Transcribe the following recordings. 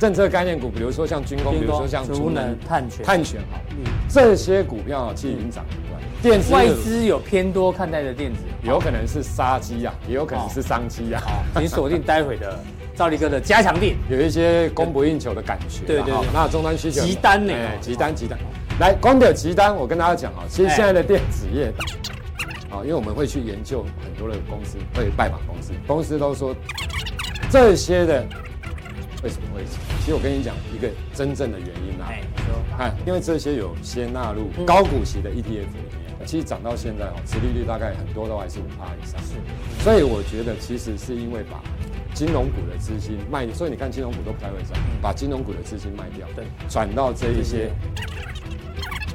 政策概念股，比如说像军工，比如说像储能、碳权、碳权好，这些股票其实已经涨一段。电子外资有偏多看待的电子，有可能是杀机呀，也有可能是商机呀。好，请锁定待会的赵力哥的加强錠，有一些供不应求的感觉。对对对，那终端需求急单呢？急单急单。来，光点急单，我跟大家讲啊，其实现在的电子业，啊，因为我们会去研究很多的公司，会拜访公司，公司都说这些的为什么会死？其实我跟你讲一个真正的原因啊，看，因为这些有先纳入高股息的 ETF 里面，其实涨到现在哦，殖利率大概很多都还是五趴以上，是，所以我觉得其实是因为把金融股的资金卖，所以你看金融股都不太会涨，把金融股的资金卖掉，对，转到这一些。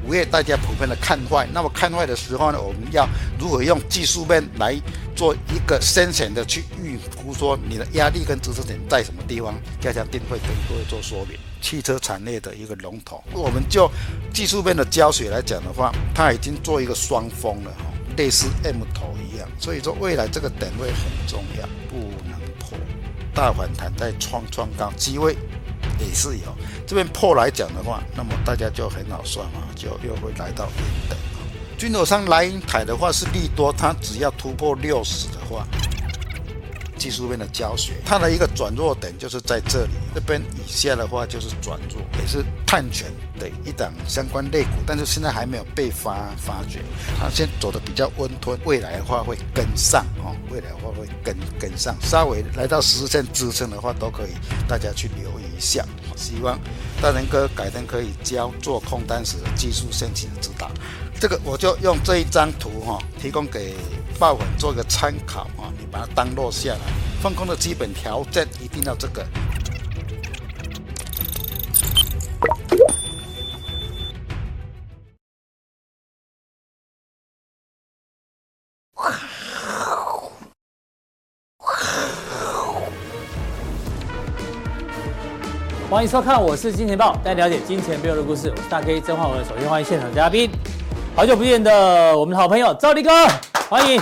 五月大家普遍的看坏，那么看坏的时候呢，我们要如何用技术面来做一个深浅的去预估，说你的压力跟支撑点在什么地方？加强定会跟各位做说明。汽车产业的一个龙头，我们就技术面的胶水来讲的话，它已经做一个双峰了哈，类似 M 头一样，所以说未来这个点位很重要，不能破。大反弹再创创高机会。也是有，这边破来讲的话，那么大家就很好算嘛，就又会来到零等。军火商莱茵台的话是利多，它只要突破六十的话。技术面的教学，它的一个转弱点就是在这里，这边以下的话就是转弱，也是探权的一档相关类股，但是现在还没有被发发掘，它先走的比较温吞，未来的话会跟上哦，未来的话会跟跟上，稍微来到十日线支撑的话都可以，大家去留意一下。希望大仁哥改天可以教做空单时的技术线型的指导，这个我就用这一张图哈，提供给爆粉做个参考啊。你把它当落下来，放空的基本条件一定要这个。欢迎收看，我是金钱豹，带你了解金钱背后的故事。我是大 K 曾焕文，首先欢迎现场嘉宾，好久不见的我们的好朋友赵立哥，欢迎。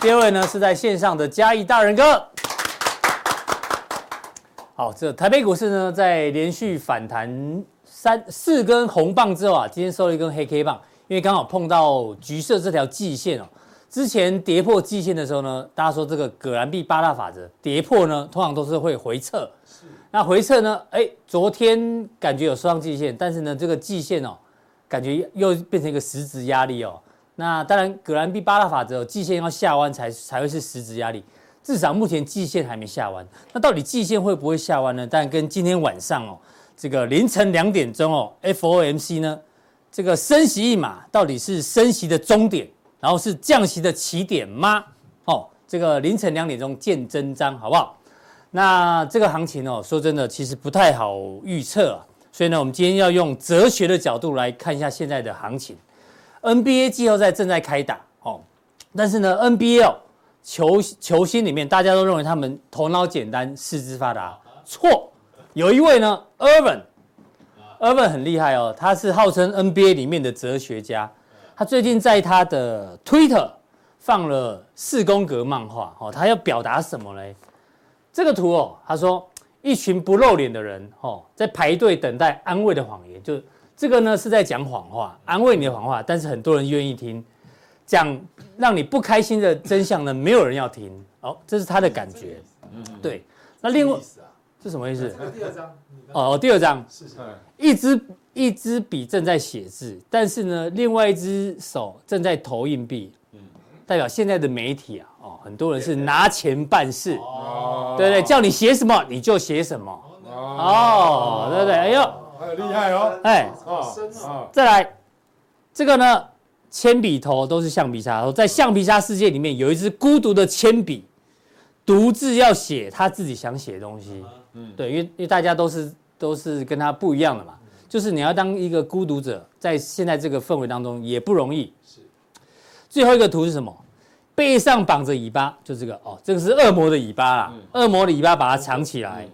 第二位呢，是在线上的嘉义大仁哥。好，这台北股市呢，在连续反弹三四根红棒之后啊，今天收了一根黑 K 棒，因为刚好碰到橘色这条季线哦。之前跌破季线的时候呢，大家说这个葛兰碧八大法则跌破呢，通常都是会回撤。那回撤呢，哎，昨天感觉有收上季线，但是呢，这个季线哦，感觉又变成一个实质压力哦。那当然，葛兰碧八大法则，季线要下弯才才会是实质压力。至少目前季线还没下弯。那到底季线会不会下弯呢？但跟今天晚上哦，这个凌晨两点钟哦，FOMC 呢，这个升息一码到底是升息的终点，然后是降息的起点吗？哦，这个凌晨两点钟见真章，好不好？那这个行情哦，说真的，其实不太好预测啊。所以呢，我们今天要用哲学的角度来看一下现在的行情。NBA 季后赛正在开打哦，但是呢，NBL 球球星里面大家都认为他们头脑简单、四肢发达，错。有一位呢，Irvin，Irvin 很厉害哦，他是号称 NBA 里面的哲学家。他最近在他的 Twitter 放了四宫格漫画哦，他要表达什么呢？这个图哦，他说一群不露脸的人哦，在排队等待安慰的谎言，就。这个呢是在讲谎话，安慰你的谎话，但是很多人愿意听，讲让你不开心的真相呢，没有人要听。哦，这是他的感觉。嗯，对。那另外，是什么意思？第二章。哦，第二章。是是。一支一支笔正在写字，但是呢，另外一只手正在投硬币。嗯。代表现在的媒体啊，哦，很多人是拿钱办事。哦。对对，叫你写什么你就写什么。哦。对对，哎呦。很厉害哦！哎，哦，再来，这个呢，铅笔头都是橡皮擦，在橡皮擦世界里面有一支孤独的铅笔，独自要写他自己想写的东西。嗯，对，因为因为大家都是都是跟他不一样的嘛，就是你要当一个孤独者，在现在这个氛围当中也不容易。是，最后一个图是什么？背上绑着尾巴，就这个哦，这个是恶魔的尾巴啦，恶魔的尾巴把它藏起来。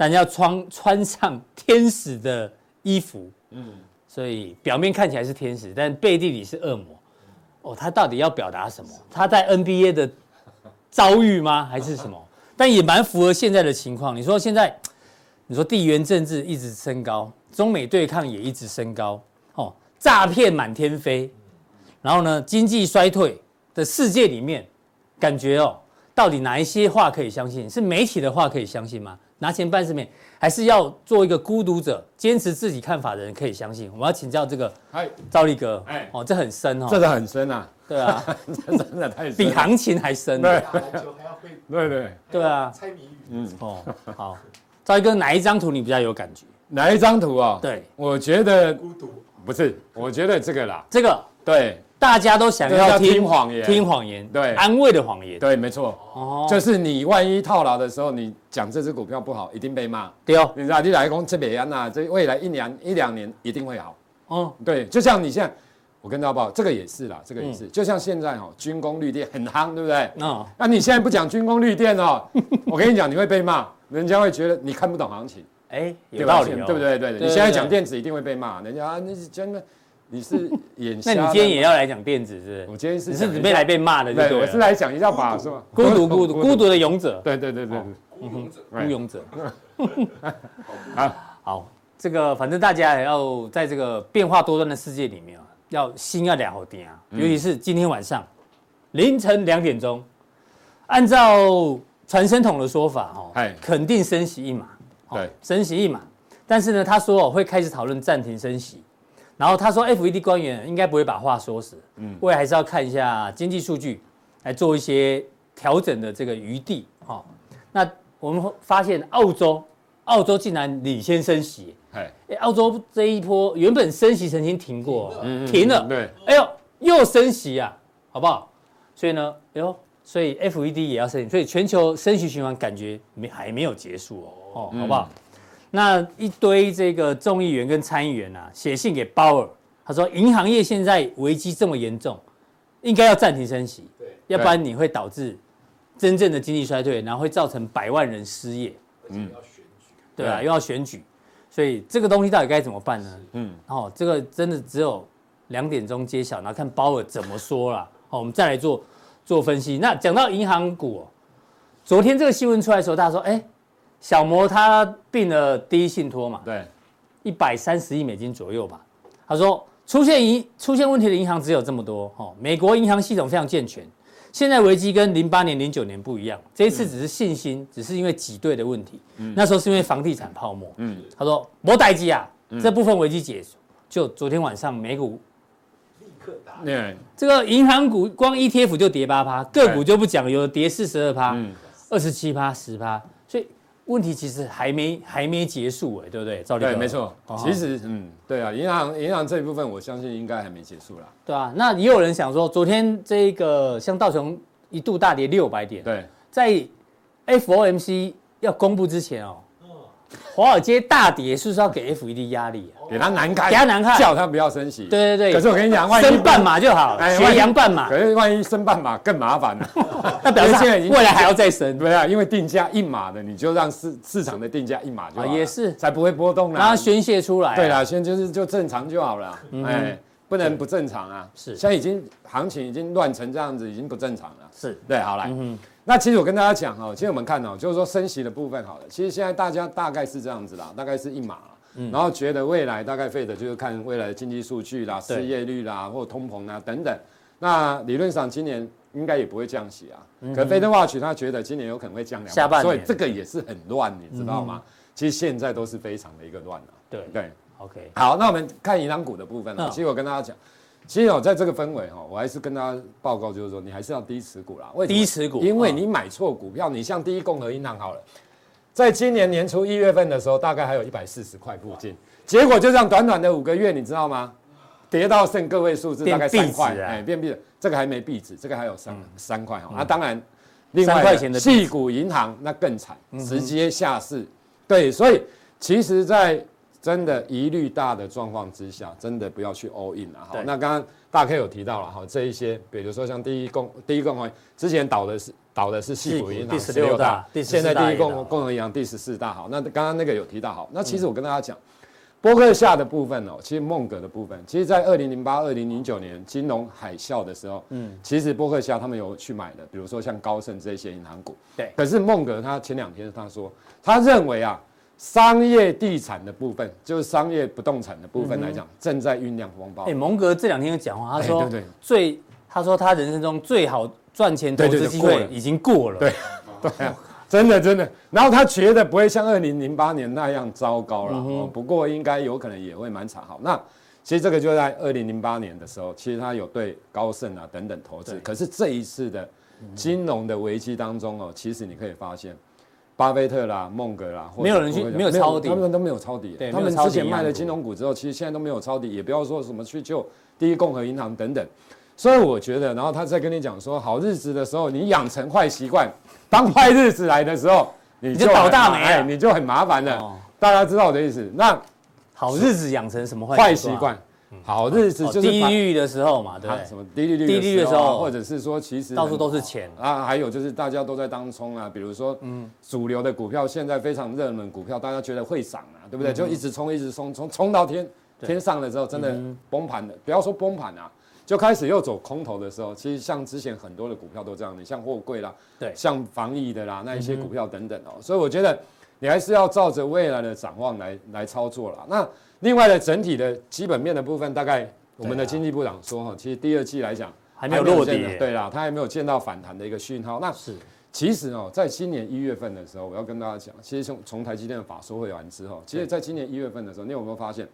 但要穿穿上天使的衣服，嗯，所以表面看起来是天使，但背地里是恶魔。哦，他到底要表达什么？他在 NBA 的遭遇吗？还是什么？但也蛮符合现在的情况。你说现在，你说地缘政治一直升高，中美对抗也一直升高，哦，诈骗满天飞，然后呢，经济衰退的世界里面，感觉哦，到底哪一些话可以相信？是媒体的话可以相信吗？拿钱办事面，还是要做一个孤独者，坚持自己看法的人可以相信？我们要请教这个，兆立哥，哎，哦，这很深哦，这个很深啊，对啊，这真的太深，比行情还深，对，对。对对。啊，猜谜语，嗯，哦，好，赵立哥哪一张图你比较有感觉？哪一张图啊？对，我觉得孤独，不是，我觉得这个啦，这个，对。大家都想要听谎言，听谎言，对，安慰的谎言，对，没错，哦，就是你万一套牢的时候，你讲这只股票不好，一定被骂，对哦，你知道，你来讲这边啊，这未来一年一两年一定会好，哦，对，就像你现在，我跟大家报，这个也是啦，这个也是，就像现在哦，军工绿电很夯，对不对？哦，那你现在不讲军工绿电哦，我跟你讲，你会被骂，人家会觉得你看不懂行情，哎，有道理，对不对？对，你现在讲电子一定会被骂，人家啊，那是真的。你是眼瞎？那你今天也要来讲电子是不是？我今天是，你是准备来被骂的，对，我是来讲一下法是吧？孤独孤独孤独的勇者，对对对对孤勇者孤勇者。好，好，这个反正大家也要在这个变化多端的世界里面啊，要心要两好点啊。尤其是今天晚上凌晨两点钟，按照传声筒的说法哦，肯定升息一码，对，升息一码。但是呢，他说哦会开始讨论暂停升息。然后他说，FED 官员应该不会把话说死，嗯，未来还是要看一下经济数据，来做一些调整的这个余地，哈。那我们发现澳洲，澳洲竟然领先升息，哎，澳洲这一波原本升息曾经停过，停了，对，哎呦，又升息啊，好不好？所以呢，哎呦，所以 FED 也要升息，所以全球升息循环感觉没还没有结束哦，哦，好不好？那一堆这个众议员跟参议员啊，写信给鲍尔，他说银行业现在危机这么严重，应该要暂停升息，对，要不然你会导致真正的经济衰退，然后会造成百万人失业，嗯，要选举，对啊，又要选举，所以这个东西到底该怎么办呢？嗯，哦，这个真的只有两点钟揭晓，然后看鲍尔怎么说了，好，我们再来做做分析。那讲到银行股，昨天这个新闻出来的时候，大家说，哎。小摩他并了第一信托嘛？对，一百三十亿美金左右吧。他说出现银出现问题的银行只有这么多哦。美国银行系统非常健全，现在危机跟零八年、零九年不一样，这一次只是信心，只是因为挤兑的问题。嗯，那时候是因为房地产泡沫。嗯，他说摩代基啊，这部分危机解除，就昨天晚上美股立刻打。对，这个银行股光 ETF 就跌八趴，个股就不讲，有的跌四十二趴，二十七趴，十趴。问题其实还没还没结束哎，对不对？赵立哥，对，没错。其实，嗯，对啊，银行银行这一部分，我相信应该还没结束啦。对啊，那也有人想说，昨天这个像道琼一度大跌六百点，对，在 FOMC 要公布之前哦。华尔街大跌，是不是要给 FED 压力啊？给他难看，给他难看，叫他不要升息。对对对。可是我跟你讲，万一升半码就好，学羊半码。可是万一升半码更麻烦了。那表示现在已经未来还要再升。对啊，因为定价一码的，你就让市市场的定价一码就好。也是，才不会波动啦。让它宣泄出来。对啦，宣就是就正常就好了。哎，不能不正常啊。是，现在已经行情已经乱成这样子，已经不正常了。是对，好来。那其实我跟大家讲哈，其实我们看哦，就是说升息的部分好了。其实现在大家大概是这样子啦，大概是一码，嗯，然后觉得未来大概费的就是看未来的经济数据啦、失业率啦或通膨啊等等。那理论上今年应该也不会降息啊。可 FedWatch 他觉得今年有可能会降两，下半年，所以这个也是很乱，你知道吗？其实现在都是非常的一个乱啊。对对，OK。好，那我们看银行股的部分。其实我跟大家讲。其实哦，在这个氛围哈，我还是跟大家报告，就是说你还是要低持股啦。为低持股，因为你买错股票。你像第一共和银行好了，在今年年初一月份的时候，大概还有一百四十块附近，结果就这样短短的五个月，你知道吗？跌到剩个位数字，大概三块，哎，变币了。这个还没币值，这个还有三三块哈。那当然，另外块钱的矽谷银行那更惨，直接下市。对，所以其实，在真的疑虑大的状况之下，真的不要去 all in 了。好，那刚刚大 K 有提到了哈，这一些，比如说像第一共第一共和之前倒的是倒的是系股银行第十六大，现在第一共共和银行第十四大。好，那刚刚那个有提到好，那其实我跟大家讲，波克夏的部分哦，其实孟格的部分，其实在二零零八、二零零九年金融海啸的时候，嗯，其实波克夏他们有去买的，比如说像高盛这些银行股。对。可是孟格他前两天他说，他认为啊，商业地产的部分，就是商业不动产的部分来讲，正在酝酿风暴。哎，孟格这两天有讲话，他说，对对，最，他说他人生中最好赚钱投资机会已经过了。对，对啊。真的真的，然后他觉得不会像二零零八年那样糟糕了，嗯、不过应该有可能也会蛮惨。好，那其实这个就在二零零八年的时候，其实他有对高盛啊等等投资。可是这一次的金融的危机当中哦，其实你可以发现，巴菲特啦、孟格啦，没有人去没有抄底，他们都没有抄底。他们之前卖了金融股之后，其实现在都没有抄底，也不要说什么去救第一共和银行等等。所以我觉得，然后他在跟你讲说，好日子的时候，你养成坏习惯。当坏日子来的时候，你就倒大霉了，你就很麻烦了。大家知道我的意思？那好日子养成什么坏习惯？好日子就是低利率的时候嘛，对？什么低利率？低利率的时候，或者是说其实到处都是钱啊。还有就是大家都在当冲啊，比如说嗯，主流的股票现在非常热门股票，大家觉得会涨啊，对不对？就一直冲，一直冲，冲冲到天天上了之后，真的崩盘了。不要说崩盘啊。就开始又走空头的时候，其实像之前很多的股票都这样，的像货柜啦，对，像防疫的啦，那一些股票等等哦、所以我觉得你还是要照着未来的展望来来操作啦。那另外的整体的基本面的部分，大概我们的经济部长说哈，其实第二季来讲还没有落地，对啦，他还没有见到反弹的一个讯号。那是其实哦、喔，在今年一月份的时候，我要跟大家讲，其实从从台积电的法说会完之后，其实在今年一月份的时候，你有没有发现，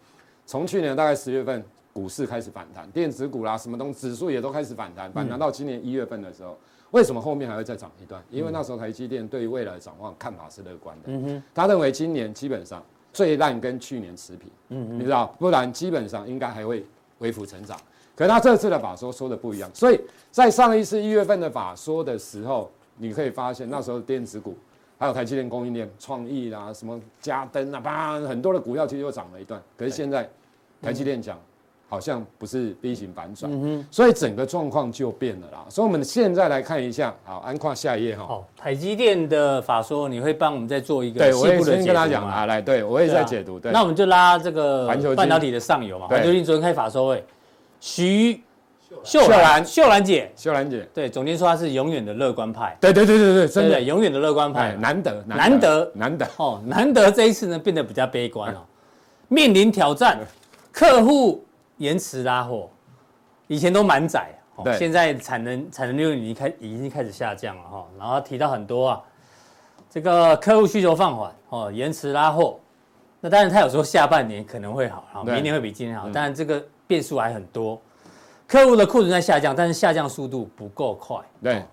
从去年大概十月份。股市开始反弹，电子股啦，什么东西指数也都开始反弹，反弹到今年一月份的时候，为什么后面还会再涨一段？因为那时候台积电对于未来的展望看法是乐观的，嗯哼，他认为今年基本上最烂跟去年持平，嗯嗯，你知道，不然基本上应该还会微幅成长。可是他这次的法说说的不一样，所以在上一次一月份的法说的时候，你可以发现那时候电子股还有台积电供应链、创意啦、什么嘉登啊，啪，很多的股票其实又涨了一段。可是现在台积电讲。好像不是 V 型反转，嗯、所以整个状况就变了啦。所以我们现在来看一下，好，安跨下一页哈。哦，台积电的法说，你会帮我们再做一个对，我也先跟他讲啊，来，对我也在解读。对，那我们就拉这个半导体的上游嘛。环球晶昨天开法说会，徐秀兰。秀兰姐，秀兰姐，对，总监说他是永远的乐观派。对对对对对，真的。永远的乐观派，难得难得难得。哦，难得这一次呢变得比较悲观哦，面临挑战，客户。延迟拉货，以前都满载，对现在产能产能率已经开已经开始下降了哈。然后提到很多啊，这个客户需求放缓哦，延迟拉货。那当然他有时候下半年可能会好，然后明年会比今年好，当然这个变数还很多。客户的库存在下降，但是下降速度不够快。对。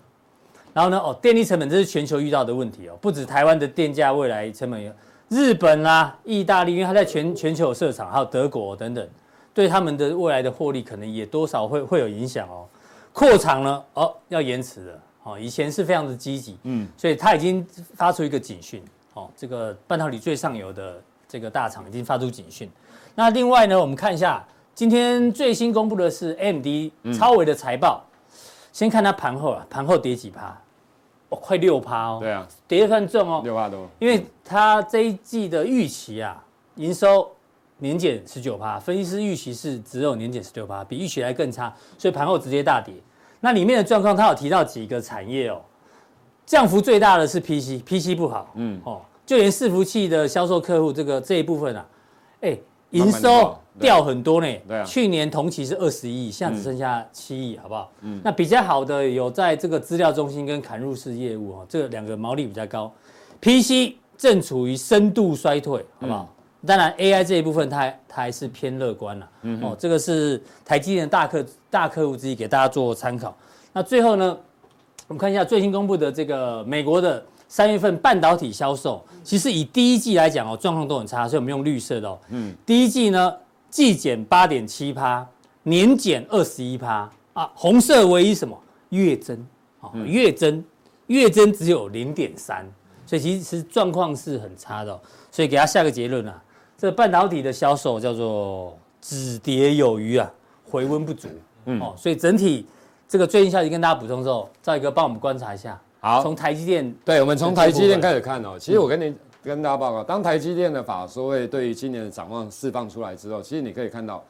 然后呢，哦，电力成本这是全球遇到的问题哦，不止台湾的电价未来成本有，日本啦、啊、意大利，因为它在全全球有设厂，还有德国等等。对他们的未来的获利可能也多少会会有影响哦。扩厂呢，哦，要延迟了。哦，以前是非常的积极，嗯，所以他已经发出一个警讯。哦，这个半导体最上游的这个大厂已经发出警讯。那另外呢，我们看一下今天最新公布的是 AMD 超微的财报。嗯、先看它盘后啊，盘后跌几趴？哦，快六趴哦。对啊，跌得算重哦。六趴多。因为它这一季的预期啊，营收。年减十九趴，分析师预期是只有年减十九趴，比预期来更差，所以盘后直接大跌。那里面的状况，他有提到几个产业哦，降幅最大的是 PC，PC 不好，嗯，哦，就连伺服器的销售客户这个这一部分啊，哎，营收掉很多呢，对啊，去年同期是二十一亿，现在只剩下七亿，好不好？嗯，那比较好的有在这个资料中心跟砍入式业务哦，这两个毛利比较高，PC 正处于深度衰退，好不好？当然，AI 这一部分它还它还是偏乐观了。嗯，哦，这个是台积电的大客大客户之一，给大家做参考。那最后呢，我们看一下最新公布的这个美国的三月份半导体销售，其实以第一季来讲哦，状况都很差，所以我们用绿色的哦。嗯，第一季呢，季减八点七趴，年减二十一趴啊，红色唯一什么月增啊，月增月增只有零点三，所以其实状况是很差的。所以给他下个结论啊。这半导体的销售叫做止跌有余啊，回温不足。嗯，哦，所以整体这个最近消息跟大家补充之后，赵一哥帮我们观察一下。好，从台积电，对，我们从台积电开始看哦。其实我跟你跟大家报告，当台积电的法说会对于今年的展望释放出来之后，其实你可以看到。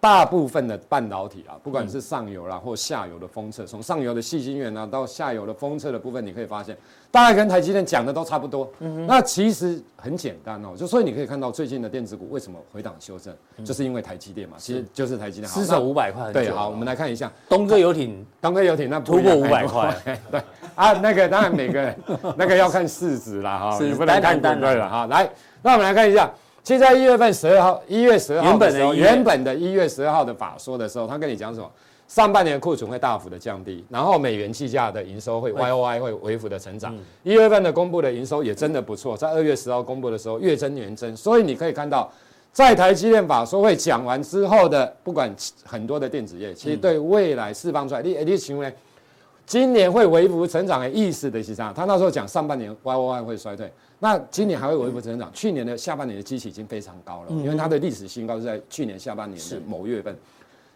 大部分的半导体啊，不管是上游啦或下游的封测，从上游的细晶圆啊到下游的封测的部分，你可以发现，大概跟台积电讲的都差不多。嗯、那其实很简单哦，就所以你可以看到最近的电子股为什么回档修正，嗯、就是因为台积电嘛，其实就是台积电。失守五百块。对，好，我们来看一下东哥游艇，东哥游艇那突破五百块。对啊，那个当然每个人那个要看市值啦哈，你不能看单对了哈。来，那我们来看一下。现在一月份十二号，一月十二号的时候，原本的一月十二号的法说的时候，他跟你讲什么？上半年库存会大幅的降低，然后美元计价的营收会 Y O I 会微幅的成长。一月份的公布的营收也真的不错，在二月十号公布的时候月增年增，所以你可以看到，在台积电法说会讲完之后的，不管很多的电子业，其实对未来释放出来，你你请问，今年会微幅成长的意思的是啥？他那时候讲上半年 Y O I 会衰退。那今年还会微幅成长，去年的下半年的基期已经非常高了，因为它的历史新高是在去年下半年的某月份，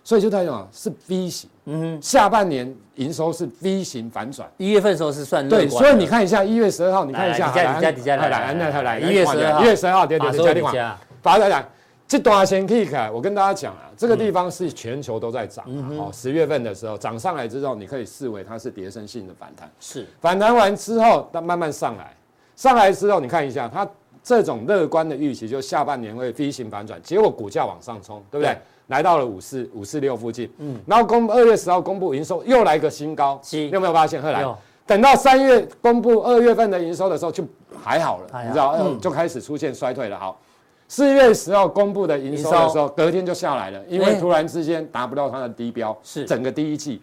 所以就代表是 V 型，嗯，下半年营收是 V 型反转，一月份时候是算对，所以你看一下一月十二号，你看一下，来来来来来来来，一月十二号，一月十二号，对对对，加电话，发来来，这段先可以看，我跟大家讲啊，这个地方是全球都在涨，哦，十月份的时候涨上来之后，你可以视为它是跌升性的反弹，是。反弹完之后，它慢慢上来。上来之后，你看一下，它这种乐观的预期，就下半年会 V 型反转，结果股价往上冲，对不对？对。来到了五四五四六附近，嗯，然后公二月十号公布营收又来个新高，七有没有发现？后来有。等到三月公布二月份的营收的时候就还好了，好。你知道，嗯、就开始出现衰退了。好，四月十号公布的营收的时候，隔天就下来了，因为突然之间达不到它的低标，是整个第一季。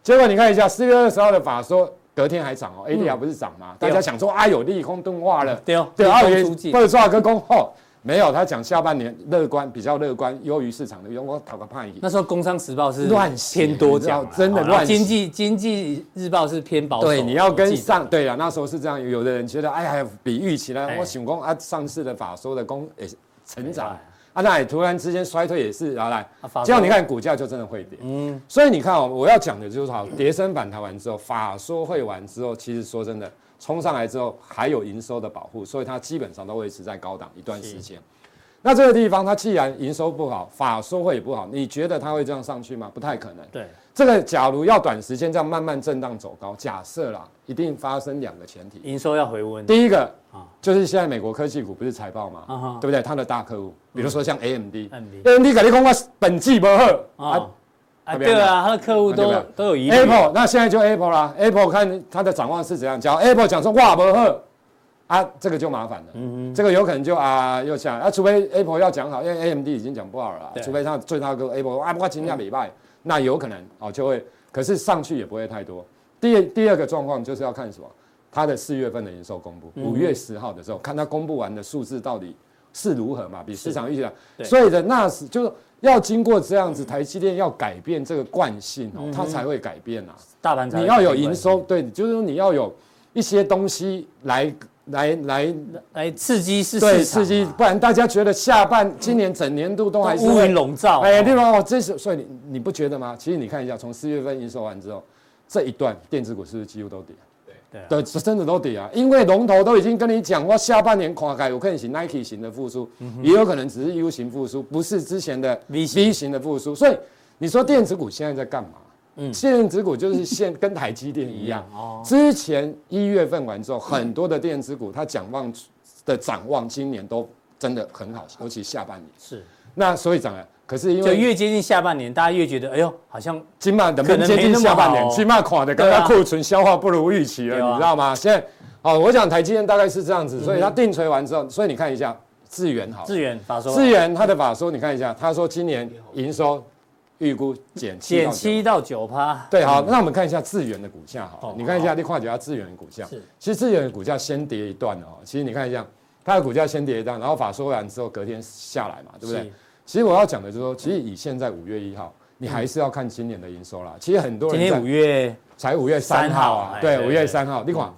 结果你看一下四月二十号的法说。隔天还涨哦，ADR 不是涨吗？大家想说啊，有利空钝化了，对哦，对，二月或者说啊，个空后没有，他讲下半年乐观，比较乐观，优于市场的，我讨个判语。那时候《工商时报》是乱偏多讲，真的乱。经济经济日报是偏保守。对，你要跟上，对啊，那时候是这样，有的人觉得哎呀，比预期呢，我想讲啊，上市的法说的公诶成长。啊，那也突然之间衰退也是，然后来，这样你看股价就真的会跌。嗯，所以你看哦，我要讲的就是好，跌升反弹完之后，法说会完之后，其实说真的，冲上来之后还有营收的保护，所以它基本上都维持在高档一段时间。那这个地方它既然营收不好，法说会也不好，你觉得它会这样上去吗？不太可能。对，这个假如要短时间这样慢慢震荡走高，假设啦，一定发生两个前提，营收要回温。第一个啊。就是现在美国科技股不是财报嘛？对不对？它的大客户，比如说像 AMD，AMD 肯定讲我本季不好啊，对啊，它的客户都都有疑虑。Apple，那现在就 Apple 啦，Apple 看它的展望是怎样？假如 Apple 讲说哇不好，啊，这个就麻烦了。嗯这个有可能就啊又下来啊，除非 Apple 要讲好，因为 AMD 已经讲不好了，除非他最大哥 Apple 啊，不过今天礼拜那有可能哦就会，可是上去也不会太多。第二第二个状况就是要看什么？它的四月份的营收公布，五月十号的时候，看它公布完的数字到底是如何嘛？比市场预期的，所以的那是就是要经过这样子，台积电要改变这个惯性哦，它才会改变啊。大盘你要有营收，对，就是说你要有一些东西来来来来刺激市刺激，不然大家觉得下半今年整年度都还是乌云笼罩。哎，对吧？哦，这是所以你你不觉得吗？其实你看一下，从四月份营收完之后，这一段电子股是不是几乎都跌？对，对真的都跌啊！因为龙头都已经跟你讲，过下半年看起来有可能是 Nike 型的复苏，也有可能只是 U 型复苏，不是之前的 V 型的复苏。所以你说电子股现在在干嘛？嗯，电子股就是现跟台积电一样。哦，之前一月份完之后，很多的电子股它展望的展望，今年都真的很好，尤其下半年。是，那所以讲啊。可是因为越接近下半年，大家越觉得，哎呦，好像金马的接近下半年，金马垮的刚刚库存消化不如预期了，你知道吗？现在，哦，我讲台积电大概是这样子，所以它定锤完之后，所以你看一下智源好，智源法说，智源它的法说，你看一下，他说今年营收预估减减七到九趴，对，好，那我们看一下智源的股价，好，你看一下，你跨几下智源的股价，其实智源的股价先跌一段哦，其实你看一下，它的股价先跌一段，然后法说完之后隔天下来嘛，对不对？其实我要讲的就是说，其实以现在五月一号，你还是要看今年的营收啦。其实很多人今天五月才五月三号啊，对，五月三号，你看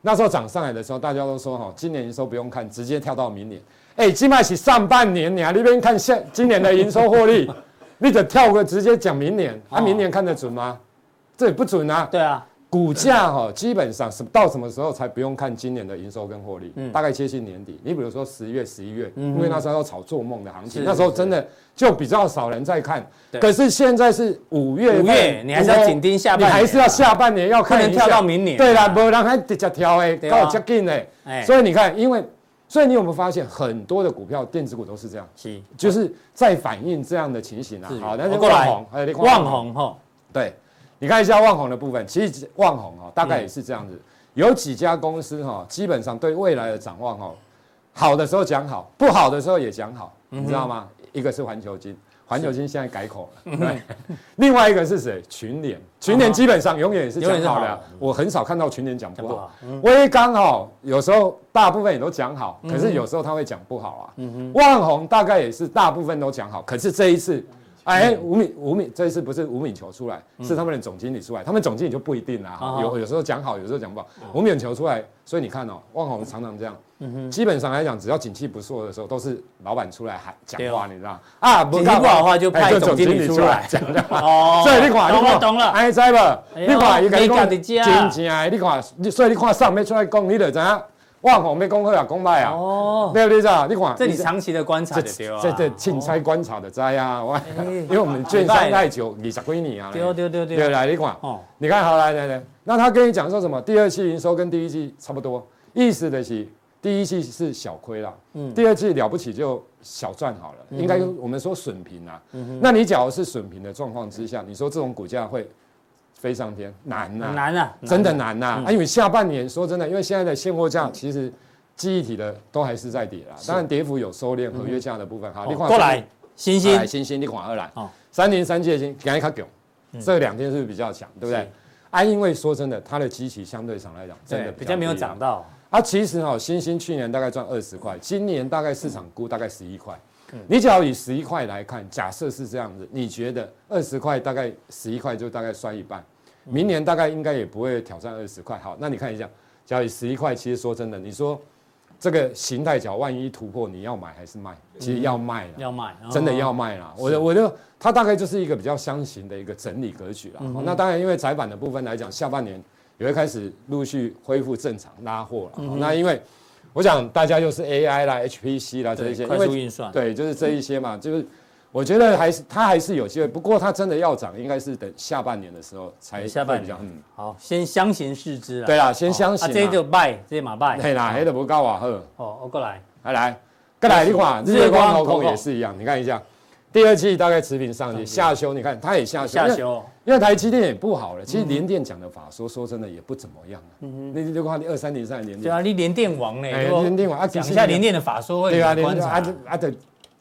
那时候涨上来的时候，大家都说哈，今年营收不用看，直接跳到明年。哎，起码是上半年，你还那边看现今年的营收获利，你得跳个直接讲明年，啊，明年看得准吗？这也不准啊。对啊，股价哈，基本上是到什么时候才不用看今年的营收跟获利？嗯，大概接近年底。你比如说十月、十一月，因为那时候要炒做梦的行情，那时候真的就比较少人在看。可是现在是五月，五月你还是要紧盯下半年，你还是要下半年要看，不能跳到明年。对啦，不然还直接跳哎，高接近哎。所以你看，因为所以你有没有发现很多的股票，电子股都是这样，是就是在反映这样的情形啊。好，那就旺宏，还有你旺宏哈，对。你看一下旺宏的部分，其实旺宏哦，大概也是这样子。有几家公司哈，基本上对未来的展望哦，好的时候讲好，不好的时候也讲好，你知道吗？一个是环球晶，环球金现在改口了，对。另外一个是谁？群联，群联基本上永远也是讲好的。我很少看到群联讲不好。威刚哦，有时候大部分也都讲好，可是有时候他会讲不好啊。万宏大概也是大部分都讲好，可是这一次。哎，吴敏吴敏这一次不是吴敏球出来，是他们的总经理出来。他们总经理就不一定啦，有有时候讲好，有时候讲不好。吴敏球出来，所以你看哦，万宏常常这样。基本上来讲，只要景气不错的时候，都是老板出来喊讲话，你知道啊，景气不好的话就派总经理出来讲。哦，所以你看，懂了懂了，哎，知不？你看，一个真正的，你看，所以你看上面出来讲，你就知影。旺宏没讲好啊，讲歹啊，哦，对不对？这你看，这你长期的观察就对啊，这这钦差观察的在啊，我，因为我们券商太久，二十几年啊，对对对对，对来你看，哦，你看好来来来，那他跟你讲说什么？第二季营收跟第一季差不多，意思的是第一季是小亏啦，嗯，第二季了不起就小赚好了，应该我们说损平啊，嗯，那你假如是损平的状况之下，你说这种股价会？飞上天难呐，难啊，真的难呐啊！因为下半年说真的，因为现在的现货价其实记忆体的都还是在跌啦，当然跌幅有收敛，合约价的部分哈。你过来，星星，星星，你看二来，三零三七的星，赶紧卡给这两天是不是比较强，对不对？啊，因为说真的，它的机器相对上来讲，真的比较没有涨到。啊，其实哈，星星去年大概赚二十块，今年大概市场估大概十一块。你只要以十一块来看，假设是这样子，你觉得二十块大概十一块就大概算一半，明年大概应该也不会挑战二十块。好，那你看一下，假如以十一块，其实说真的，你说这个形态角万一突破，你要买还是卖？其实要卖了，要卖，真的要卖了。我我就它大概就是一个比较箱型的一个整理格局了。那当然，因为窄板的部分来讲，下半年也会开始陆续恢复正常拉货了。那因为我想大家又是 AI 啦、HPC 啦这一些，快速运算，对，就是这一些嘛，就是我觉得还是它还是有机会，不过它真的要涨，应该是等下半年的时候才下半年。嗯，好，先相形视之。对啦，先相形。啊，这就拜，这马拜。对啦，黑的不高啊，呵。哦，我过来，来来，过来，你看日月光投控也是一样，你看一下。第二季大概持平上去，下修你看它也下修，下修，因为台积电也不好了。其实联电讲的法说说真的也不怎么样啊。嗯那就看你二三零三联电。对啊，你联电王呢？联电王啊，讲一下联电的法说会。对啊，联啊啊的，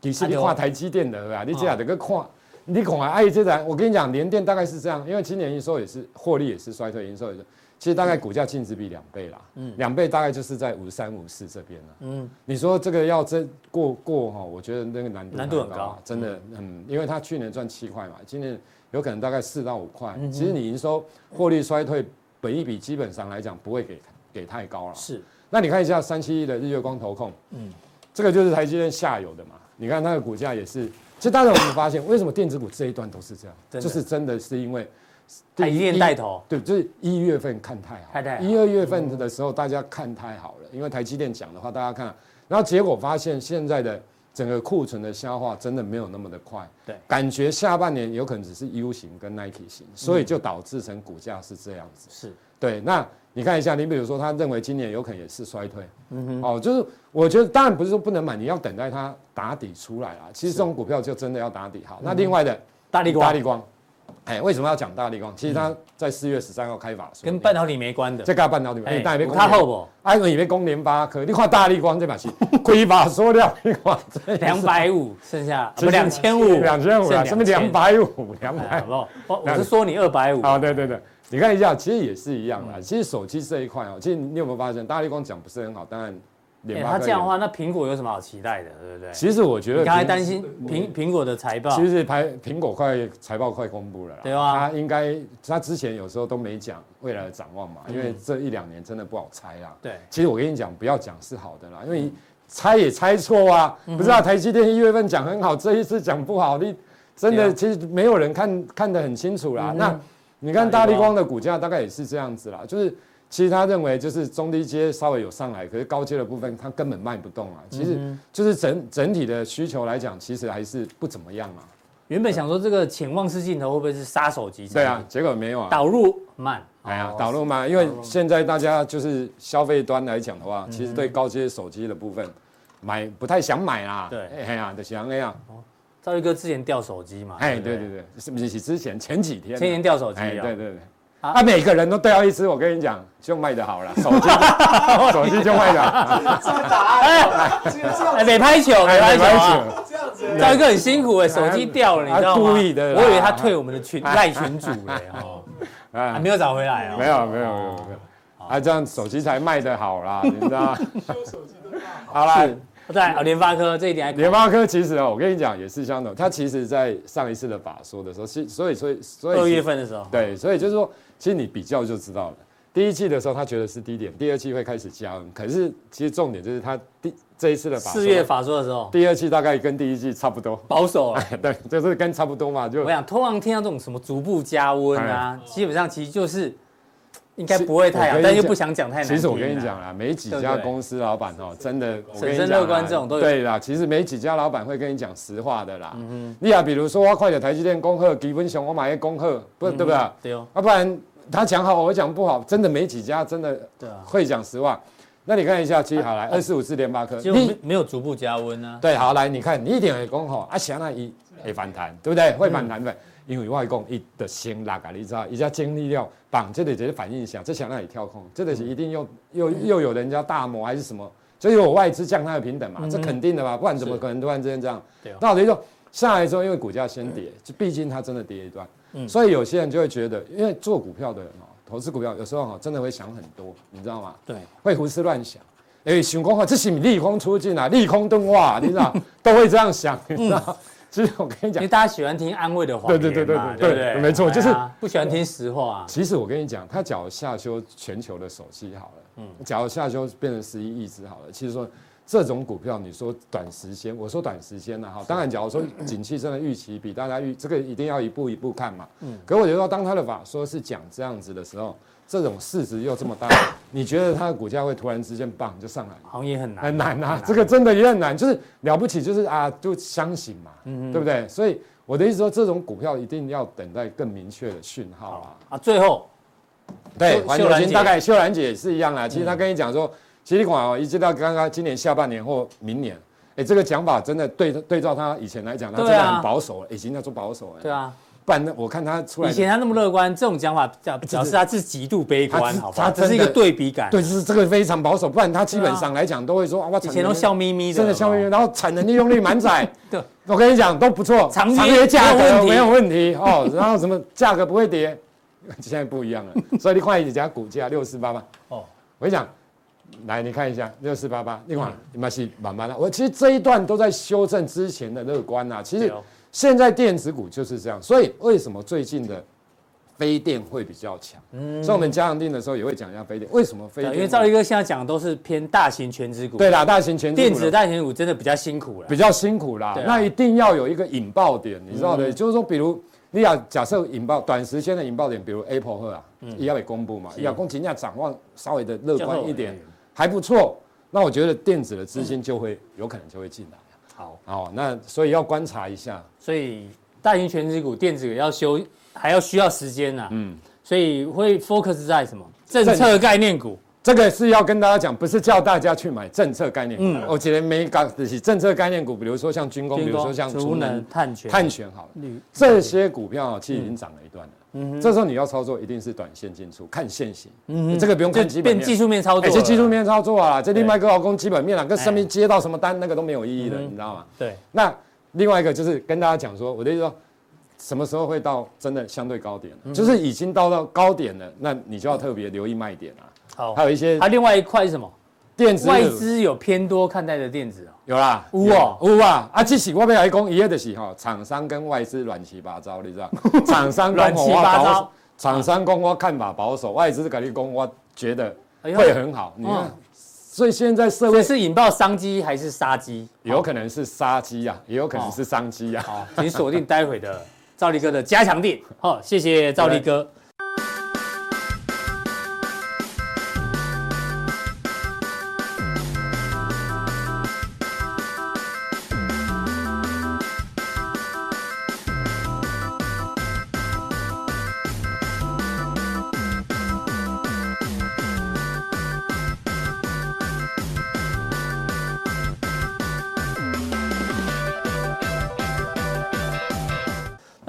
其实你看台积电的啊，你这样的个看，你恐啊，哎，这台我跟你讲，联电大概是这样，因为今年营收也是获利也是衰退，营收也是。其实大概股价净值比两倍啦，嗯，两倍大概就是在五三五四这边了，嗯，你说这个要真过过哈，我觉得那个难度难度很高，真的，嗯，因为他去年赚七块嘛，今年有可能大概四到五块，其实你营收获利衰退，本益比基本上来讲不会给给太高了，是，那你看一下三七一的日月光投控，嗯，这个就是台积电下游的嘛，你看它的股价也是，其实当然我们发现为什么电子股这一段都是这样，就是真的是因为。台积电带头，对，就是一月份看太好，一二月份的时候大家看太好了，因为台积电讲的话，大家看，然后结果发现现在的整个库存的消化真的没有那么的快，对，感觉下半年有可能只是 U 型跟 Nike 型，所以就导致成股价是这样子，是。对。那你看一下，你比如说他认为今年有可能也是衰退，嗯哼，哦，就是我觉得当然不是说不能买，你要等待它打底出来啊。其实这种股票就真的要打底好。那另外的大力光，大力光。哎，为什么要讲大立光？其实它在四月十三号开法说，跟半导体没关的。这个半导体，哎，大立光。它后不？哎，以为攻联发科，你看大立光这把戏，亏法说掉，你看两百五，剩下不两千五，两千五啊，什么两百五，两百五。我我是说你二百五。啊，对对对，你看一下，其实也是一样啊。其实手机这一块哦，其实你有没有发现，大立光讲不是很好，当然。欸、他这样的话，那苹果有什么好期待的，对不对？其实我觉得，你刚才担心苹苹果的财报，其实排苹果快财报快公布了啦，对吧？他应该他之前有时候都没讲未来的展望嘛，因为这一两年真的不好猜啊。对，其实我跟你讲，不要讲是好的啦，因为猜也猜错啊。不知道台积电一月份讲很好，这一次讲不好，你真的其实没有人看看得很清楚啦。那你看大立光的股价大概也是这样子啦，就是其实他认为就是中低阶稍微有上来，可是高阶的部分他根本卖不动啊。其实就是整整体的需求来讲，其实还是不怎么样嘛。原本想说这个潜望式镜头会不会是杀手级？对啊，结果没有啊，导入慢。哎呀，导入慢，因为现在大家就是消费端来讲的话，其实对高阶手机的部分买不太想买啦。对，哎呀，就想那样。兆立哥之前掉手机嘛？哎，对对对，是不是之前前几天？前年掉手机啊？对对对。啊，每个人都掉一只，我跟你讲，就卖的好了，手机，手机就卖的。这么打哎，哎，没拍球，没拍球，这样子。兆一哥很辛苦哎，手机掉了，你知道吗？故意的，我以为他退我们的群赖群主了 哦，还没有找回来哦。没有没有没有没有，啊，这样手机才卖的好啦，你知道吗？修手机的好了。在啊，联发科这一点还，联发科其实哦，我跟你讲也是相同。他其实，在上一次的法说的时候，所以所以所以所以二月份的时候，对，所以就是说，其实你比较就知道了。第一季的时候，他觉得是低点，第二季会开始加温。可是其实重点就是他第这一次的法四月法说的时候，第二季大概跟第一季差不多，保守了。对，就是跟差不多嘛。就我想通常听到这种什么逐步加温啊，基本上其实就是。应该不会太阳，但又不想讲太难。其实我跟你讲啦，没几家公司老板哦，真的，审慎乐观这种都有。对啦，其实没几家老板会跟你讲实话的啦。嗯你啊，比如说我快点台积电恭贺，基本上我买一恭贺，不对不对？对哦。要不然他讲好，我讲不好，真的没几家真的会讲实话。那你看一下，其实好来二四五四联发科，你没有逐步加温啊？对，好来，你看你一点也讲好啊，想那一会反弹，对不对？会反弹的。因为外公一的先拉嘎，你知道，一家经历了绑，这里直接反应一下，这想那里跳空，这里是一定又又又有人家大摩还是什么，所以有外资降它的平等嘛，这肯定的嘛，不然怎么可能突然之间这样？那我等于说下来之后，因为股价先跌，就毕竟它真的跌一段，所以有些人就会觉得，因为做股票的人哦，投资股票有时候哈，真的会想很多，你知道吗？对，会胡思乱想，哎，想空话这是利空出尽啊，利空钝化，你知道，都会这样想，你知道。其实我跟你讲，因为大家喜欢听安慰的话，对对对对对对，没错，就是不喜欢听实话。其实我跟你讲，他假如下修全球的手机好了，嗯，假如下修变成十一亿只好了，其实说这种股票，你说短时间，我说短时间了，哈，当然假如说景气真的预期比大家预，这个一定要一步一步看嘛，嗯，可我觉得说当他的法说是讲这样子的时候。这种市值又这么大，你觉得它的股价会突然之间棒就上来？好像也很难，很难啊！这个真的也很难，就是了不起，就是啊，就相信嘛，嗯，对不对？所以我的意思说，这种股票一定要等待更明确的讯号啊！啊，最后，对，环球晶大概秀兰姐也是一样啦。其实她跟你讲说，其实你看哦，一直到刚刚今年下半年或明年，哎，这个讲法真的对对照他以前来讲，他真的很保守了，已经叫做保守了。对啊。不然我看他出来，以前他那么乐观，这种讲法表表示他是极度悲观，好吧？这是一个对比感。对，就是这个非常保守，不然他基本上来讲都会说啊，我以前都笑眯眯的，真的笑眯眯，然后产能利用率满载。对，我跟你讲都不错，长期价格没有问题哦。然后什么价格不会跌，现在不一样了。所以你看一家股价六四八八哦，我跟你讲，来你看一下六四八八，另外你们是慢慢的。我其实这一段都在修正之前的乐观啊，其实。现在电子股就是这样，所以为什么最近的非电会比较强？嗯，所以我们加强定的时候也会讲一下非电。为什么非电？因为赵立哥现在讲的都是偏大型全职股。对啦，大型权值股。电子大型股真的比较辛苦了，比较辛苦啦。那一定要有一个引爆点，你知道的，就是说，比如你要假设引爆短时间的引爆点，比如 Apple 赫啊，也要给公布嘛，要公评价展望稍微的乐观一点，还不错。那我觉得电子的资金就会有可能就会进来。好哦，那所以要观察一下，所以大型权值股、电子股要修，还要需要时间呐。嗯，所以会 focus 在什么？政策概念股，这个是要跟大家讲，不是叫大家去买政策概念股。嗯，我觉得没搞这些政策概念股，比如说像军工，比如说像储能、碳权、碳权，好了，这些股票其实已经涨了一段了。嗯，这时候你要操作一定是短线进出，看线型。嗯，这个不用看基本面，技术面操作。这技术面操作啊，这另外一个老公基本面啊，跟上面接到什么单那个都没有意义的，你知道吗？对。那另外一个就是跟大家讲说，我的意思说，什么时候会到真的相对高点？就是已经到到高点了，那你就要特别留意卖点啊。好，还有一些。它另外一块是什么？电子。外资有偏多看待的电子哦。有啦，有哦，有啊，啊，这是我要来讲，一个就是哈，厂商跟外资乱七八糟，你知道？厂商乱七八糟。厂商公我看法保守，外资改立公我觉得会很好。你看，所以现在社会是引爆商机还是杀机？有可能是杀机呀，也有可能是商机呀。好，请锁定待会的赵立哥的加强錠。好，谢谢赵立哥。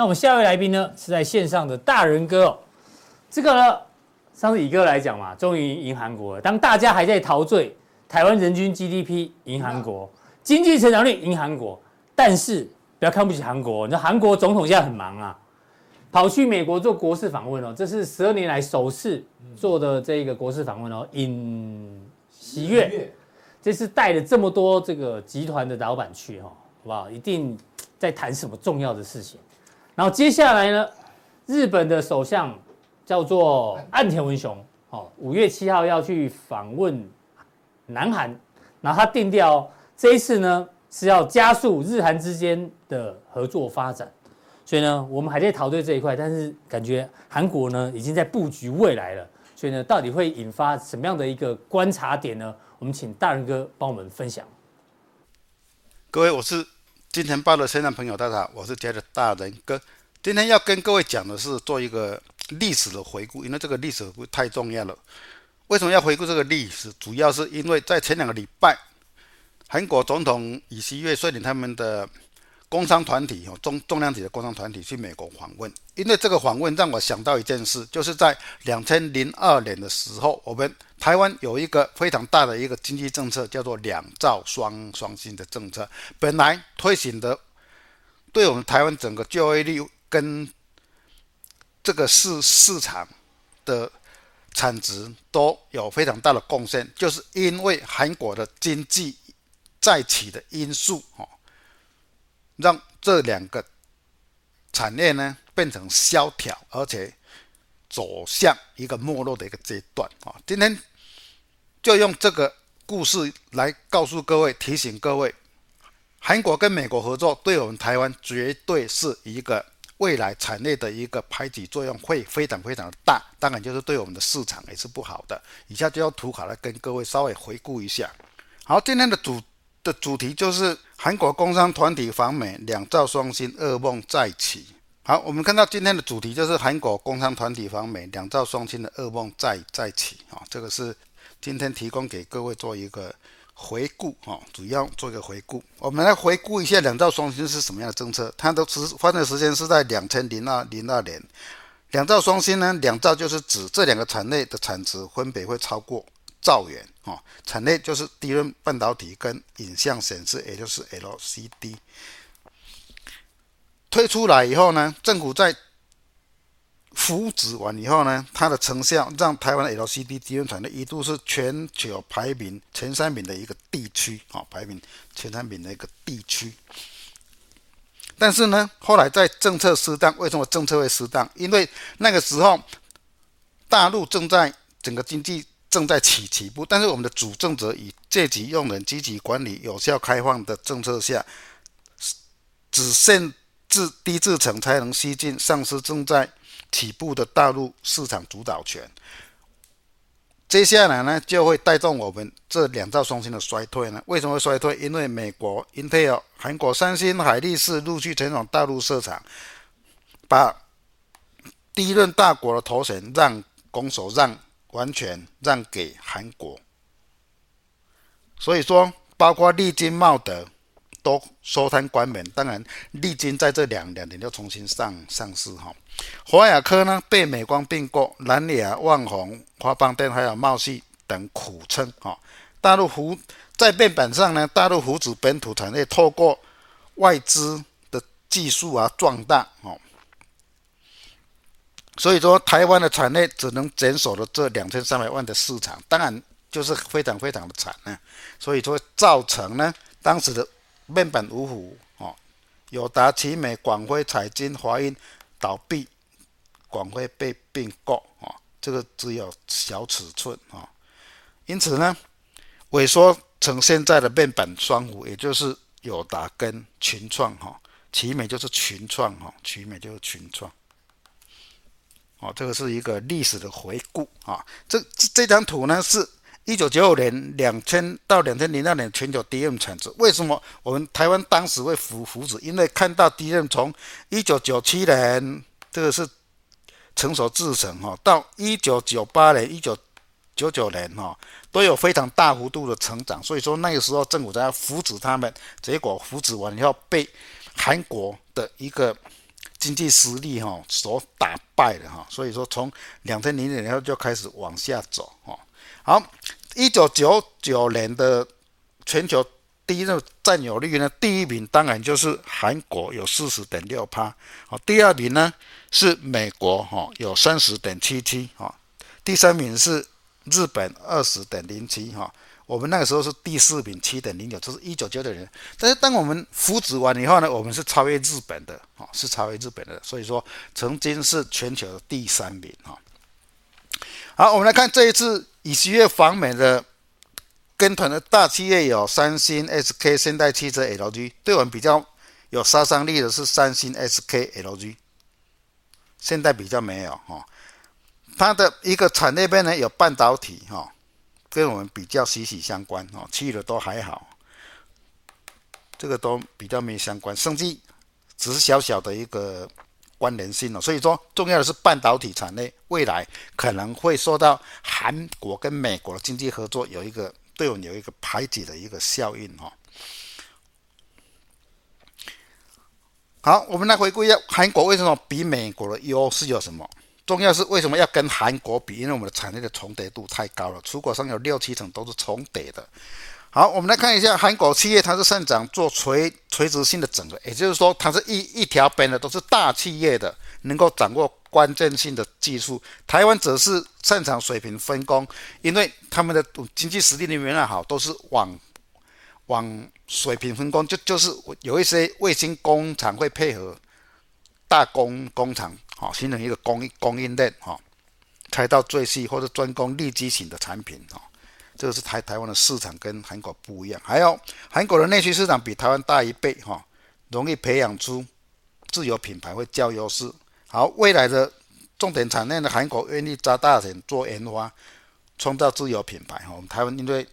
那我们下一位来宾呢是在线上的大人哥哦，这个呢，上次乙哥来讲嘛，终于赢韩国了。当大家还在陶醉，台湾人均 GDP 赢韩国，经济成长率赢韩国，但是不要看不起韩国，你知道韩国总统现在很忙啊，跑去美国做国事访问哦，这是十二年来首次做的这个国事访问哦，尹锡悦，这次带了这么多这个集团的老板去哈。好不好？一定在谈什么重要的事情。然后接下来呢，日本的首相叫做岸田文雄，哦，五月七号要去访问南韩，然后他定调这一次呢是要加速日韩之间的合作发展。所以呢，我们还在讨论这一块，但是感觉韩国呢已经在布局未来了。所以呢，到底会引发什么样的一个观察点呢？我们请大仁哥帮我们分享。各位，我是金钱豹的现场朋友，大家好，我是杰的大仁哥。今天要跟各位讲的是做一个历史的回顾，因为这个历史回顾太重要了。为什么要回顾这个历史？主要是因为在前两个礼拜，韩国总统尹锡悦率领他们的。工商团体哦，重重量级的工商团体去美国访问，因为这个访问让我想到一件事，就是在两千零二年的时候，我们台湾有一个非常大的一个经济政策，叫做两兆双双薪的政策。本来推行的，对我们台湾整个就业率跟这个市市场的产值都有非常大的贡献，就是因为韩国的经济再起的因素哦。让这两个产业呢变成萧条，而且走向一个没落的一个阶段啊！今天就用这个故事来告诉各位，提醒各位，韩国跟美国合作对我们台湾绝对是一个未来产业的一个排挤作用会非常非常的大，当然就是对我们的市场也是不好的。以下就用图卡来跟各位稍微回顾一下。好，今天的主。的主题就是韩国工商团体访美，两兆双星噩梦再起。好，我们看到今天的主题就是韩国工商团体访美，两兆双星的噩梦再再起。啊，这个是今天提供给各位做一个回顾。啊，主要做一个回顾。我们来回顾一下两兆双星是什么样的政策。它的时发生的时间是在两千零二零二年。两兆双星呢，两兆就是指这两个产业的产值分别会超过。兆元哦，产业就是低润半导体跟影像显示，也就是 LCD 推出来以后呢，政府在扶植完以后呢，它的成效让台湾 LCD 低润产业一度是全球排名前三名的一个地区啊，排名前三名的一个地区。但是呢，后来在政策适当，为什么政策会适当？因为那个时候大陆正在整个经济。正在起起步，但是我们的主政者以借机用人、积极管理、有效开放的政策下，只限制低制程才能吸进，丧失正在起步的大陆市场主导权。接下来呢，就会带动我们这两兆双星的衰退呢？为什么会衰退？因为美国 Intel、韩国三星、海力士陆续前往大陆市场，把第一任大国的头衔让拱手让。完全让给韩国，所以说，包括力晶、茂德都收摊关门。当然，力晶在这两两年就重新上上市哈。华亚科呢被美光并购，南亚、万宏、华邦电还有茂系等苦撑哈。大陆湖在面板上呢，大陆湖子本土产业，透过外资的技术啊壮大哦。所以说，台湾的产业只能减少了这两千三百万的市场，当然就是非常非常的惨呢。所以说，造成呢当时的面板五虎哦，友达、奇美、广辉、彩晶、华英倒闭，广辉被并购啊，这个只有小尺寸啊。因此呢，萎缩成现在的面板双虎，也就是友达跟群创哈，奇美就是群创哈，奇美就是群创。哦，这个是一个历史的回顾啊。这这张图呢，是一九九五年两千到两千零二年全球 DRAM 产值。为什么我们台湾当时会扶扶持？因为看到 DRAM 从一九九七年这个是成熟制程哈，到一九九八年、一九九九年哈，都有非常大幅度的成长。所以说那个时候政府在扶持他们，结果扶持完以后被韩国的一个经济实力哈所打败的哈，所以说从两千零年以后就开始往下走哈。好，一九九九年的全球第一任占有率呢，第一名当然就是韩国有四十点六趴，好，第二名呢是美国哈有三十点七七哈，第三名是日本二十点零七哈。我们那个时候是第四名，七点零九，这是一九九九年。但是当我们扶植完以后呢，我们是超越日本的，哈，是超越日本的。所以说，曾经是全球的第三名，哈。好，我们来看这一次以七月访美的跟团的大企业有三星、SK、现代汽车、LG。对我们比较有杀伤力的是三星、SK、LG。现在比较没有，哈。它的一个产业链呢，有半导体，哈。跟我们比较息息相关哦，其余的都还好，这个都比较没相关，甚至只是小小的一个关联性哦。所以说，重要的是半导体产业未来可能会受到韩国跟美国的经济合作有一个对我们有一个排挤的一个效应哦。好，我们来回顾一下韩国为什么比美国的优势有什么？重要是为什么要跟韩国比？因为我们的产业的重叠度太高了，出口上有六七成都是重叠的。好，我们来看一下韩国企业，它是擅长做垂垂直性的整合，也就是说，它是一一条边的都是大企业的，能够掌握关键性的技术。台湾则是擅长水平分工，因为他们的经济实力里面好，都是往往水平分工，就就是有一些卫星工厂会配合大工工厂。好，形成一个供应供应链，哈，开到最细或者专攻利基型的产品，哈，这个是台台湾的市场跟韩国不一样。还有韩国的内需市场比台湾大一倍，哈，容易培养出自有品牌会较优势。好，未来的重点产业的韩国愿意砸大钱做研发，创造自有品牌，哈，我们台湾因为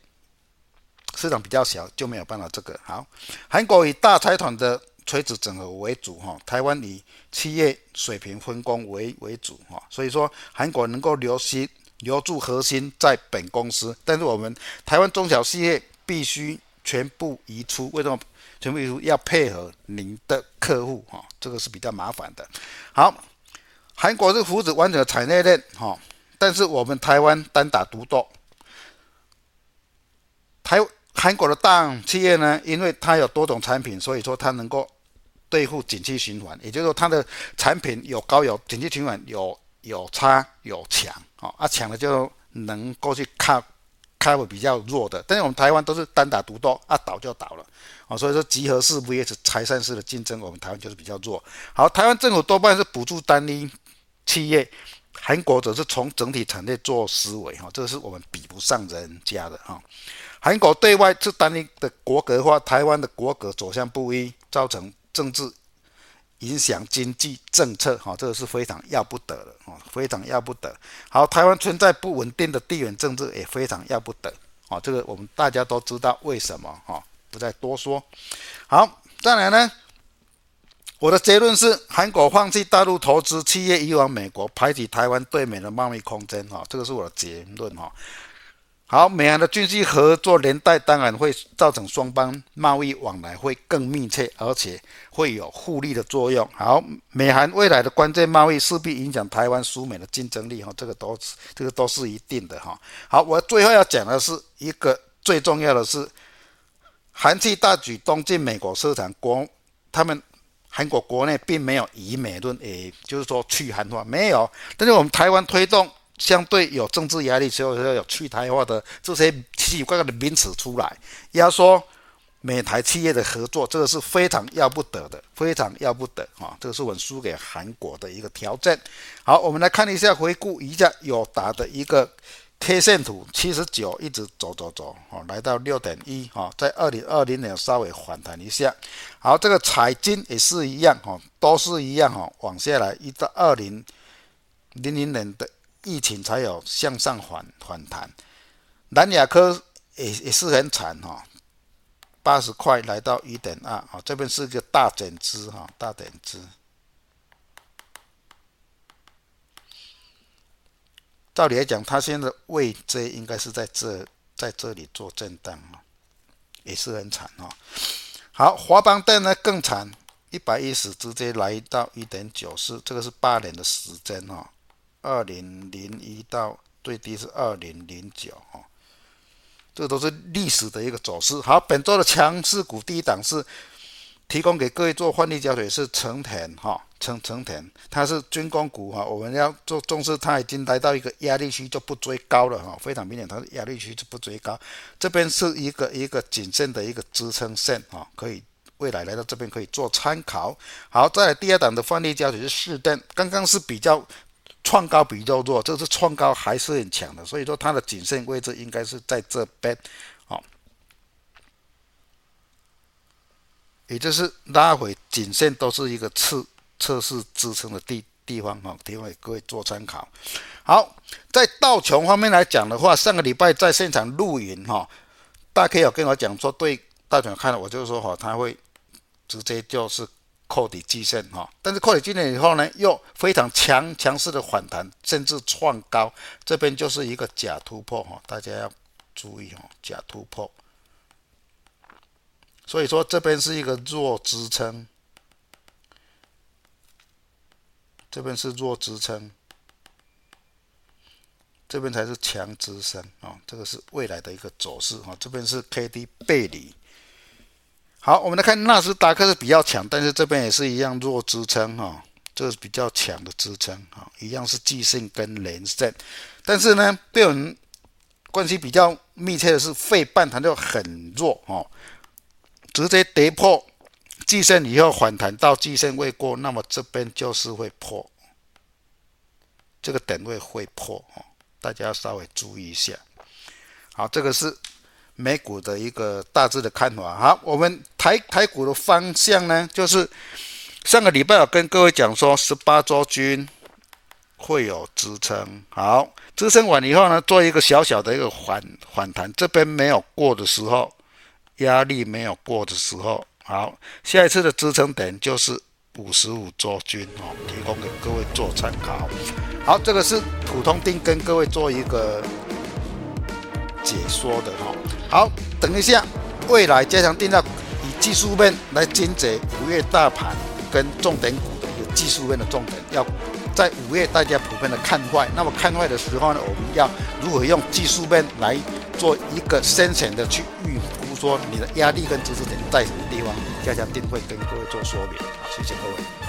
市场比较小，就没有办法这个。好，韩国以大财团的。垂直整合为主哈，台湾以企业水平分工为为主哈，所以说韩国能够留心留住核心在本公司，但是我们台湾中小企业必须全部移出，为什么全部移出？要配合您的客户哈，这个是比较麻烦的。好，韩国是扶持完整的产业链哈，但是我们台湾单打独斗，台韩国的大企业呢，因为它有多种产品，所以说它能够。对付景气循环，也就是说，它的产品有高有景气循环有有差有强，哦，啊强的就能够去看看比较弱的，但是我们台湾都是单打独斗，啊倒就倒了，哦，所以说集合式 vs 拆散式的竞争，我们台湾就是比较弱。好，台湾政府多半是补助单一企业，韩国则是从整体产业做思维，哈，这个是我们比不上人家的，哈。韩国对外是单一的国格化，台湾的国格走向不一，造成。政治影响经济政策，哈，这个是非常要不得的，哈，非常要不得。好，台湾存在不稳定的地缘政治，也非常要不得，啊，这个我们大家都知道为什么，哈，不再多说。好，再来呢，我的结论是，韩国放弃大陆投资，企业移往美国，排挤台湾对美的贸易空间，哈，这个是我的结论，哈。好，美韩的军事合作连带当然会造成双方贸易往来会更密切，而且会有互利的作用。好，美韩未来的关键贸易势必影响台湾输美的竞争力哈，这个都是这个都是一定的哈。好，我最后要讲的是一个最重要的是，韩企大举东进美国市场，国他们韩国国内并没有以美论，诶就是说去韩化没有，但是我们台湾推动。相对有政治压力，所以说有去台化的这些奇奇怪怪的名词出来，压缩美台企业的合作，这个是非常要不得的，非常要不得啊！这个是我们输给韩国的一个条件。好，我们来看一下，回顾一下友达的一个 K 线图，七十九一直走走走，哦，来到六点一，哈，在二零二零年稍微反弹一下。好，这个彩晶也是一样，哈，都是一样，哈，往下来一到二零零零年的。疫情才有向上反反弹，南亚科也也是很惨哈，八十块来到一点二啊，这边是个大减资哈，大减资。照理来讲，它现在位置应该是在这，在这里做震荡啊，也是很惨哈。好，华邦电呢更惨。一百一十直接来到一点九四，这个是八年的时间哈，二零零一到最低是二零零九哈，这都是历史的一个走势。好，本周的强势股第一档是提供给各位做换利交易是成田哈，成成田它是军工股哈，我们要做重视，它已经来到一个压力区就不追高了哈，非常明显它是压力区就不追高，这边是一个一个谨慎的一个支撑线哈，可以。未来来到这边可以做参考。好，再来第二档的换利焦点是士登，刚刚是比较创高比较弱，这是创高还是很强的，所以说它的颈线位置应该是在这边，好，也就是拉回颈线都是一个测测试支撑的地地方哈，提供给各位做参考。好，在道琼方面来讲的话，上个礼拜在现场录影哈，大 K 有跟我讲说对道琼看了，我就说哈，他会。直接就是扣底季线哈，但是扣底季线以后呢，又非常强强势的反弹，甚至创高，这边就是一个假突破哈，大家要注意哈，假突破。所以说这边是一个弱支撑，这边是弱支撑，这边才是强支撑啊，这个是未来的一个走势哈，这边是 K D 背离。好，我们来看纳斯达克是比较强，但是这边也是一样弱支撑哈，这是比较强的支撑哈，一样是季线跟连线，但是呢，对我们关系比较密切的是费半它就很弱哈，直接跌破季线以后反弹到季线未过，那么这边就是会破，这个点位会破哦，大家稍微注意一下。好，这个是。美股的一个大致的看法。好，我们台台股的方向呢，就是上个礼拜我跟各位讲说，十八周均会有支撑。好，支撑完以后呢，做一个小小的一个反反弹，这边没有过的时候，压力没有过的时候，好，下一次的支撑点就是五十五周均哦，提供给各位做参考。好，这个是普通錠跟各位做一个解说的哈。好，等一下，未来加强定价以技术面来精解五月大盘跟重点股的一个技术面的重点，要在五月大家普遍的看坏，那么看坏的时候呢，我们要如何用技术面来做一个深浅的去预估，说你的压力跟支持点在什么地方？加强定会跟各位做说明。好，谢谢各位。